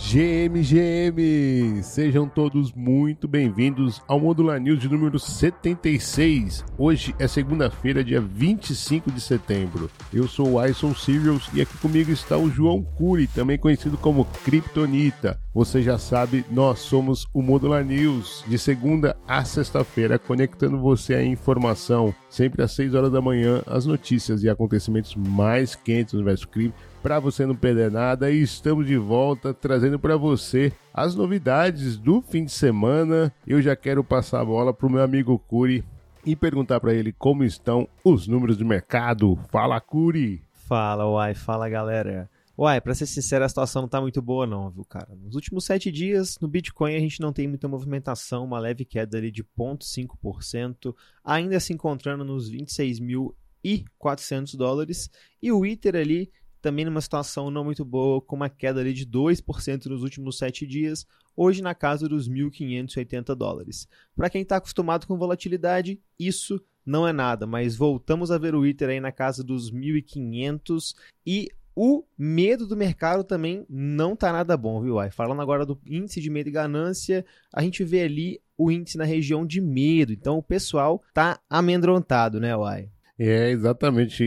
GM, GM! Sejam todos muito bem-vindos ao Modular News de número 76. Hoje é segunda-feira, dia 25 de setembro. Eu sou o Ison Serials e aqui comigo está o João Cury, também conhecido como Kryptonita. Você já sabe, nós somos o Modular News, de segunda a sexta-feira, conectando você à informação, sempre às 6 horas da manhã, as notícias e acontecimentos mais quentes do universo cripto para você não perder nada. E estamos de volta trazendo para você as novidades do fim de semana. Eu já quero passar a bola para o meu amigo Curi e perguntar para ele como estão os números de mercado. Fala, Curi! Fala, Uai, fala galera. Uai, pra ser sincero, a situação não tá muito boa não, viu, cara? Nos últimos sete dias, no Bitcoin a gente não tem muita movimentação, uma leve queda ali de 0,5%, ainda se encontrando nos 26.400 dólares, e o Ether ali também numa situação não muito boa, com uma queda ali de 2% nos últimos 7 dias, hoje na casa dos 1.580 dólares. Para quem está acostumado com volatilidade, isso não é nada, mas voltamos a ver o Ether aí na casa dos 1.500 e o medo do mercado também não tá nada bom, viu? Ai? Falando agora do índice de medo e ganância, a gente vê ali o índice na região de medo. Então o pessoal tá amedrontado, né, Uai? É, exatamente.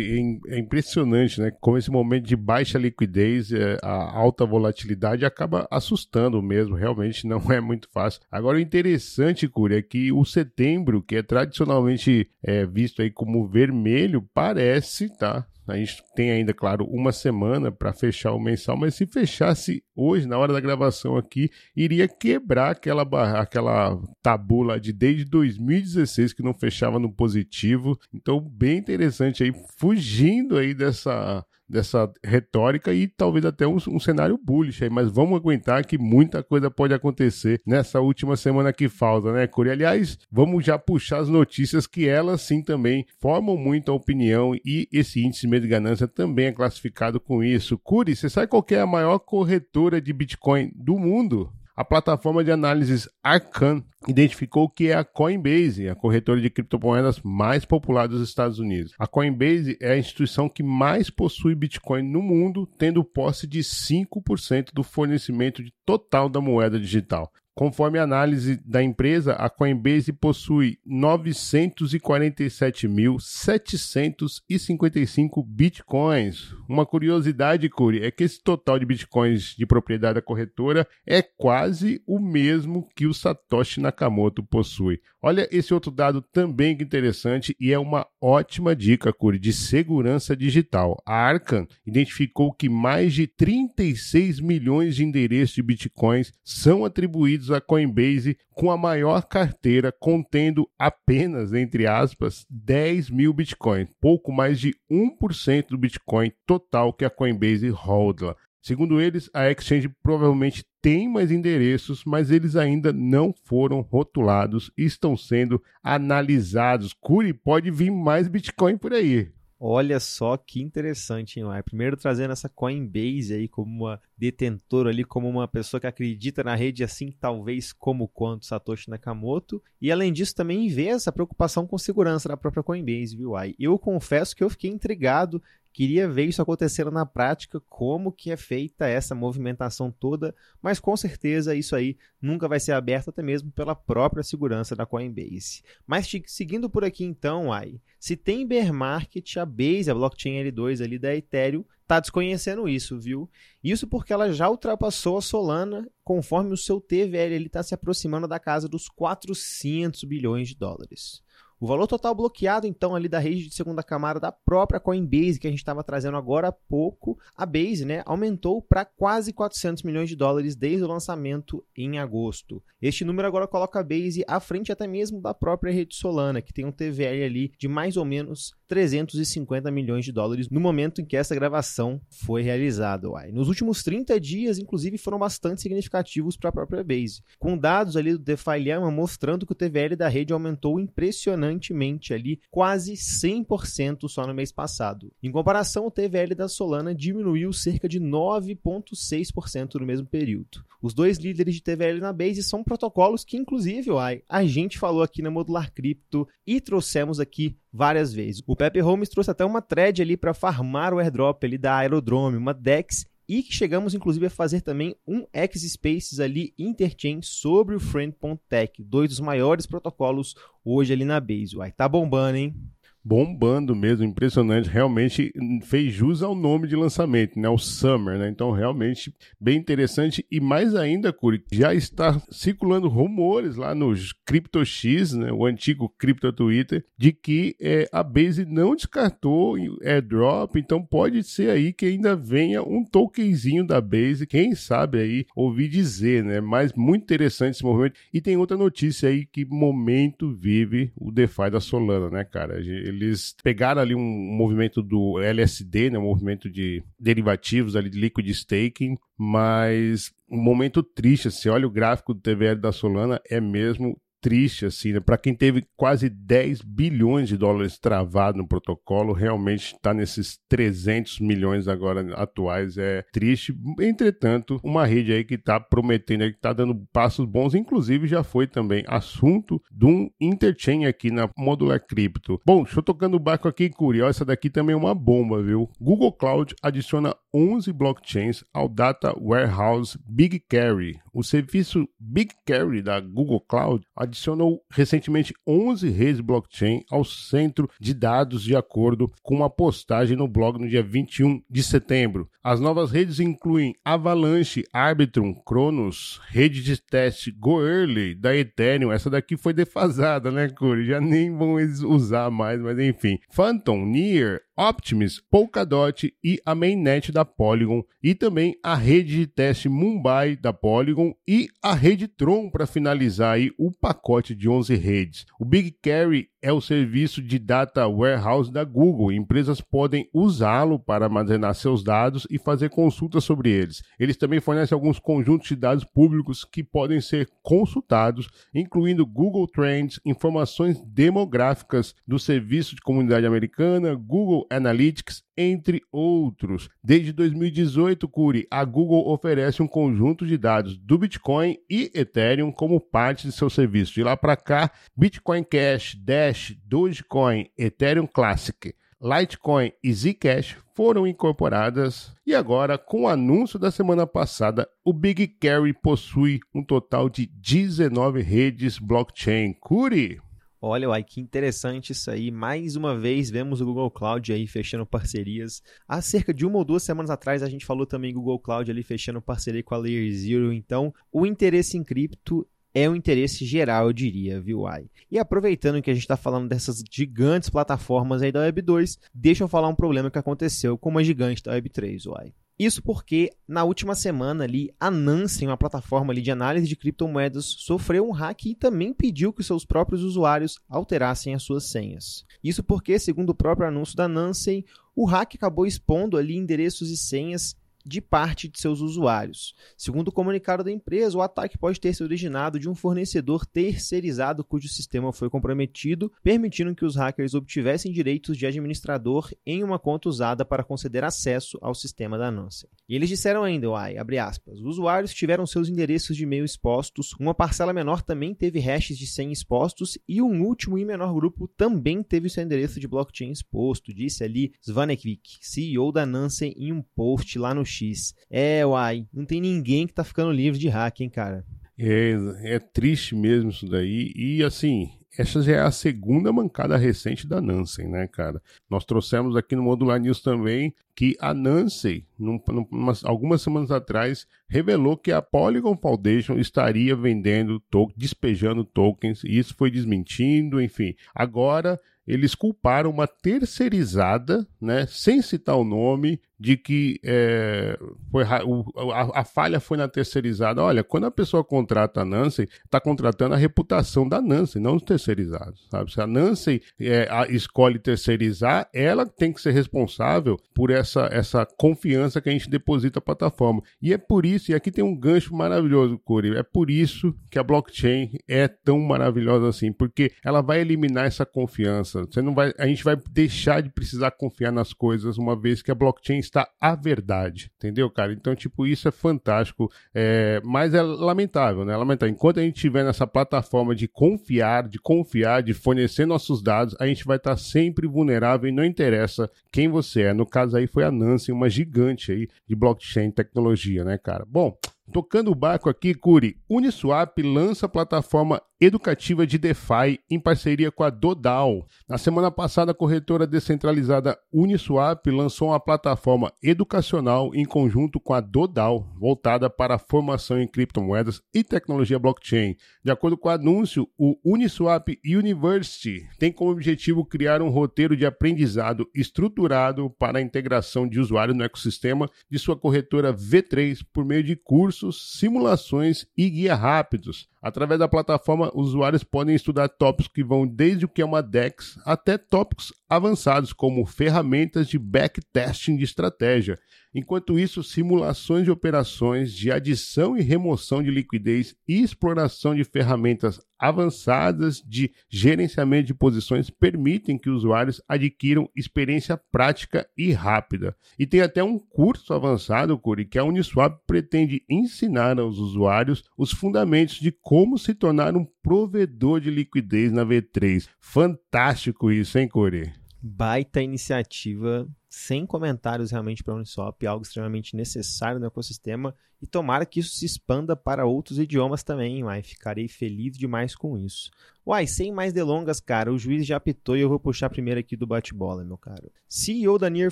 É impressionante, né? Como esse momento de baixa liquidez, é, a alta volatilidade acaba assustando mesmo. Realmente não é muito fácil. Agora, o interessante, Curi, é que o setembro, que é tradicionalmente é, visto aí como vermelho, parece, tá? A gente tem ainda, claro, uma semana para fechar o mensal, mas se fechasse hoje, na hora da gravação aqui, iria quebrar aquela, aquela tabula de desde 2016 que não fechava no positivo. Então, bem interessante aí, fugindo aí dessa dessa retórica e talvez até um, um, cenário bullish aí, mas vamos aguentar que muita coisa pode acontecer nessa última semana que falta, né, Curi? Aliás, vamos já puxar as notícias que elas sim também formam muito a opinião e esse índice de medo de ganância também é classificado com isso. Curi, você sabe qual é a maior corretora de Bitcoin do mundo? A plataforma de análises Arcan identificou que é a Coinbase, a corretora de criptomoedas mais popular dos Estados Unidos. A Coinbase é a instituição que mais possui Bitcoin no mundo, tendo posse de 5% do fornecimento total da moeda digital. Conforme a análise da empresa, a Coinbase possui 947.755 bitcoins. Uma curiosidade, Curi, é que esse total de bitcoins de propriedade da corretora é quase o mesmo que o Satoshi Nakamoto possui. Olha esse outro dado também interessante e é uma ótima dica, Curi, de segurança digital. A Arcan identificou que mais de 36 milhões de endereços de bitcoins são atribuídos a Coinbase com a maior carteira contendo apenas, entre aspas, 10 mil bitcoins, pouco mais de 1% do bitcoin total que a Coinbase holda. Segundo eles, a exchange provavelmente tem mais endereços, mas eles ainda não foram rotulados e estão sendo analisados. Curi, pode vir mais Bitcoin por aí. Olha só que interessante, hein? Primeiro trazendo essa Coinbase aí como uma detentora ali, como uma pessoa que acredita na rede assim, talvez como quanto Satoshi Nakamoto. E além disso, também vê essa preocupação com segurança da própria Coinbase, viu, Ai? Eu confesso que eu fiquei intrigado Queria ver isso acontecendo na prática, como que é feita essa movimentação toda, mas com certeza isso aí nunca vai ser aberto até mesmo pela própria segurança da Coinbase. Mas seguindo por aqui então, ai, se tem bear market, a Base, a blockchain L2 ali da Ethereum, está desconhecendo isso, viu? Isso porque ela já ultrapassou a Solana, conforme o seu TVL está se aproximando da casa dos 400 bilhões de dólares. O valor total bloqueado, então, ali da rede de segunda camada da própria Coinbase, que a gente estava trazendo agora há pouco, a Base, né, aumentou para quase 400 milhões de dólares desde o lançamento em agosto. Este número agora coloca a Base à frente até mesmo da própria rede Solana, que tem um TVL ali de mais ou menos 350 milhões de dólares no momento em que essa gravação foi realizada. Uai. Nos últimos 30 dias, inclusive, foram bastante significativos para a própria Base, com dados ali do DeFi Llama mostrando que o TVL da rede aumentou impressionante impressionantemente ali, quase 100% só no mês passado. Em comparação, o TVL da Solana diminuiu cerca de 9,6% no mesmo período. Os dois líderes de TVL na Base são protocolos que, inclusive, a gente falou aqui na Modular Cripto e trouxemos aqui várias vezes. O Pepe Holmes trouxe até uma thread ali para farmar o airdrop ali da Aerodrome, uma DEX e que chegamos inclusive a fazer também um X-Spaces ali interchain sobre o Friend.tech, dois dos maiores protocolos hoje ali na Base. Uai, tá bombando, hein? Bombando mesmo, impressionante. Realmente fez jus ao nome de lançamento, né? O Summer, né? Então, realmente bem interessante. E mais ainda, Curi, já está circulando rumores lá nos CryptoX, né? O antigo Crypto Twitter, de que é, a Base não descartou airdrop. Então, pode ser aí que ainda venha um tokenzinho da Base. Quem sabe aí ouvir dizer, né? Mas muito interessante esse movimento. E tem outra notícia aí que momento vive o DeFi da Solana, né, cara? Eles pegaram ali um movimento do LSD, né, um movimento de derivativos ali de liquid staking, mas um momento triste, se olha o gráfico do TVL da Solana, é mesmo triste, assim, né? Para quem teve quase 10 bilhões de dólares travado no protocolo, realmente está nesses 300 milhões agora atuais. É triste. Entretanto, uma rede aí que está prometendo, que está dando passos bons, inclusive já foi também assunto de um interchain aqui na Modular Crypto. Bom, estou tocando o barco aqui, Curi. Essa daqui também é uma bomba, viu? Google Cloud adiciona 11 blockchains ao Data Warehouse BigQuery. O serviço BigQuery da Google Cloud adicionou recentemente 11 redes blockchain ao centro de dados de acordo com uma postagem no blog no dia 21 de setembro. As novas redes incluem Avalanche, Arbitrum, Cronos, rede de teste GoEarly da Ethereum. Essa daqui foi defasada, né, Curi? Já nem vão usar mais, mas enfim. Phantom, Near, Optimus, Polkadot e a mainnet da Polygon e também a rede de teste Mumbai da Polygon e a rede Tron para finalizar aí o pacote de 11 redes. O Big Carry é o serviço de data warehouse da Google. Empresas podem usá-lo para armazenar seus dados e fazer consultas sobre eles. Eles também fornecem alguns conjuntos de dados públicos que podem ser consultados, incluindo Google Trends, informações demográficas do Serviço de Comunidade Americana, Google Analytics, entre outros. Desde 2018, Curi, a Google oferece um conjunto de dados do Bitcoin e Ethereum como parte de seu serviço. De lá para cá, Bitcoin Cash, Dash, Dogecoin, Ethereum Classic, Litecoin e Zcash foram incorporadas e agora, com o anúncio da semana passada, o Big Carry possui um total de 19 redes blockchain. Curi! Olha, uai, que interessante isso aí. Mais uma vez vemos o Google Cloud aí fechando parcerias. Há cerca de uma ou duas semanas atrás a gente falou também Google Cloud ali fechando parceria com a Layer Zero. Então, o interesse em cripto é um interesse geral, eu diria, viu, Ai? E aproveitando que a gente está falando dessas gigantes plataformas aí da Web 2, deixa eu falar um problema que aconteceu com uma gigante da Web 3, Uai. Isso porque na última semana ali, a Nansen, uma plataforma ali de análise de criptomoedas, sofreu um hack e também pediu que seus próprios usuários alterassem as suas senhas. Isso porque, segundo o próprio anúncio da Nansen, o hack acabou expondo ali endereços e senhas de parte de seus usuários. Segundo o comunicado da empresa, o ataque pode ter se originado de um fornecedor terceirizado cujo sistema foi comprometido, permitindo que os hackers obtivessem direitos de administrador em uma conta usada para conceder acesso ao sistema da Nansen. E eles disseram ainda, uai, abre aspas, os usuários tiveram seus endereços de e-mail expostos, uma parcela menor também teve hashes de senha expostos e um último e menor grupo também teve seu endereço de blockchain exposto, disse ali Svanekvik, CEO da Nansen, em um post lá no X. É, uai, não tem ninguém que tá ficando livre de hack, hein, cara? É, é triste mesmo isso daí. E assim, essa já é a segunda mancada recente da Nancy, né, cara? Nós trouxemos aqui no Modular News também que a Nancy, num, num, algumas semanas atrás, revelou que a Polygon Foundation estaria vendendo, to despejando tokens, e isso foi desmentindo, enfim. Agora eles culparam uma terceirizada, né, sem citar o nome, de que é, foi, a, a, falha foi na terceirizada. Olha, quando a pessoa contrata a Nancy, está contratando a reputação da Nancy, não os terceirizados. Sabe? Se a Nancy é, a, escolhe terceirizar, ela tem que ser responsável por essa, essa confiança que a gente deposita na plataforma. E é por isso, e aqui tem um gancho maravilhoso, Curi, é por isso que a blockchain é tão maravilhosa assim, porque ela vai eliminar essa confiança. Você não vai, a gente vai deixar de precisar confiar nas coisas uma vez que a blockchain está a verdade, entendeu, cara? Então, tipo, isso é fantástico, é, mas é lamentável, né? Lamentável. Enquanto a gente estiver nessa plataforma de confiar, de confiar, de fornecer nossos dados, a gente vai estar sempre vulnerável e não interessa quem você é. No caso aí foi a Nancy, uma gigante aí de blockchain tecnologia, né, cara? Bom, Tocando o barco aqui, Curi, Uniswap lança plataforma educativa de DeFi em parceria com a Dodal. Na semana passada, a corretora descentralizada Uniswap lançou uma plataforma educacional em conjunto com a Dodal, voltada para a formação em criptomoedas e tecnologia blockchain. De acordo com o anúncio, o Uniswap University tem como objetivo criar um roteiro de aprendizado estruturado para a integração de usuários no ecossistema de sua corretora V3 por meio de cursos, simulações e guia rápidos. Através da plataforma, usuários podem estudar tópicos que vão desde o que é uma DEX até tópicos avançados, como ferramentas de backtesting de estratégia. Enquanto isso, simulações de operações de adição e remoção de liquidez e exploração de ferramentas avançadas de gerenciamento de posições permitem que usuários adquiram experiência prática e rápida. E tem até um curso avançado, Curi, que a Uniswap pretende ensinar aos usuários os fundamentos de como se tornar um provedor de liquidez na V3. Fantástico isso, hein, Curi? baita iniciativa, sem comentários realmente para a Uniswap, algo extremamente necessário no ecossistema e tomara que isso se expanda para outros idiomas também, Uai, ficarei feliz demais com isso. Uai, sem mais delongas, cara, o juiz já apitou e eu vou puxar primeiro aqui do bate-bola, meu caro. CEO da Near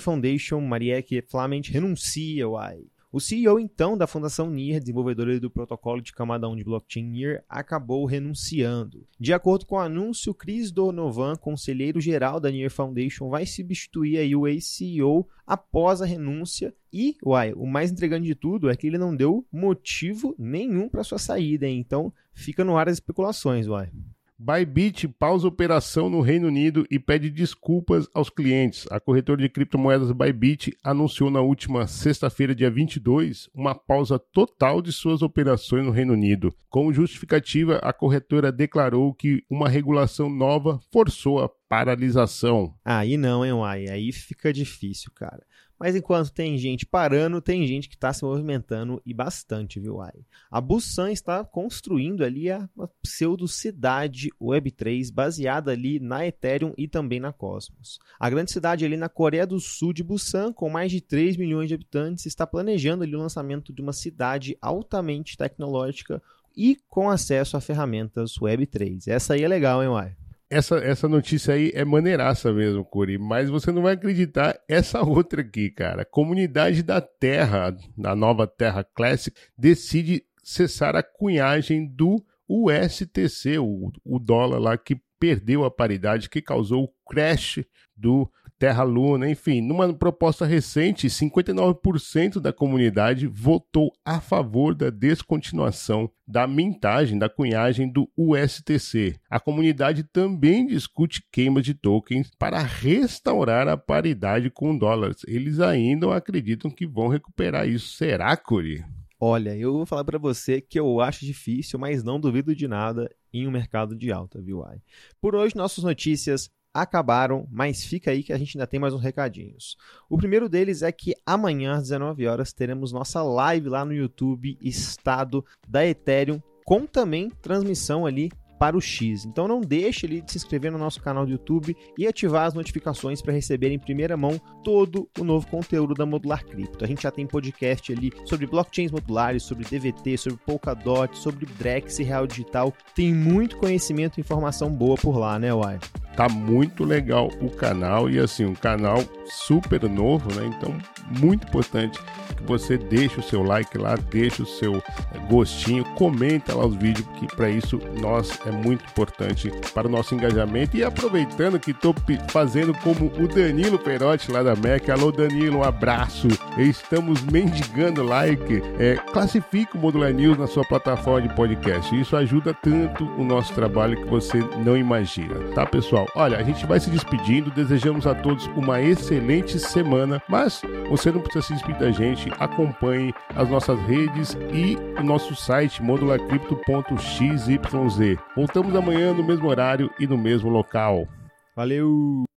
Foundation, Marieke Flament, renuncia, uai. O CEO, então, da Fundação NIR, desenvolvedora do protocolo de camada 1 de blockchain NIR, acabou renunciando. De acordo com o anúncio, Chris Donovan, conselheiro-geral da NIR Foundation, vai substituir aí o ex-CEO após a renúncia e, uai, o mais entregante de tudo é que ele não deu motivo nenhum para sua saída, hein? então fica no ar as especulações, uai. Bybit pausa operação no Reino Unido e pede desculpas aos clientes. A corretora de criptomoedas Bybit anunciou na última sexta-feira, dia 22, uma pausa total de suas operações no Reino Unido. Como justificativa, a corretora declarou que uma regulação nova forçou a paralisação. Aí não, hein, Uai? Aí fica difícil, cara. Mas enquanto tem gente parando, tem gente que está se movimentando e bastante, viu, Ai? A Busan está construindo ali a, pseudo-cidade Web3 baseada ali na Ethereum e também na Cosmos. A grande cidade ali na Coreia do Sul de Busan, com mais de 3 milhões de habitantes, está planejando ali o lançamento de uma cidade altamente tecnológica e com acesso a ferramentas Web3. Essa aí é legal, hein, Uai? Essa, essa notícia aí é maneiraça mesmo, Curi, mas você não vai acreditar essa outra aqui, cara. Comunidade da Terra, da nova Terra Classic, decide cessar a cunhagem do USTC, o, o dólar lá que perdeu a paridade, que causou o crash do Terra Luna, enfim, numa proposta recente, 59% da comunidade votou a favor da descontinuação da mintagem, da cunhagem do USTC. A comunidade também discute queima de tokens para restaurar a paridade com dólares. Eles ainda acreditam que vão recuperar isso. Será, Curi? Olha, eu vou falar para você que eu acho difícil, mas não duvido de nada em um mercado de alta, viu? Por hoje, nossas notícias acabaram, mas fica aí que a gente ainda tem mais uns recadinhos. O primeiro deles é que amanhã às 19 horas teremos nossa live lá no YouTube Estado da Ethereum com também transmissão ali para o X. Então não deixe ali de se inscrever no nosso canal do YouTube e ativar as notificações para receber em primeira mão todo o novo conteúdo da Modular Cripto. A gente já tem podcast ali sobre blockchains modulares, sobre DVT, sobre Polkadot, sobre Drex e Real Digital. Tem muito conhecimento e informação boa por lá, né, Uai? Tá muito legal o canal e assim, um canal super novo, né? Então, muito importante que você deixe o seu like lá, deixe o seu eh, gostinho, comenta lá os vídeos, porque para isso nós é muito importante para o nosso engajamento. E aproveitando que estou fazendo como o Danilo Perotti lá da MEC. Alô, Danilo, um abraço. Estamos mendigando like. É, classifique o Modular News na sua plataforma de podcast. Isso ajuda tanto o nosso trabalho que você não imagina, tá, pessoal? Olha, a gente vai se despedindo. Desejamos a todos uma excelente semana, mas você não precisa se despedir da gente. Acompanhe as nossas redes e o nosso site modularcrypto.xyz. Voltamos amanhã no mesmo horário e no mesmo local. Valeu!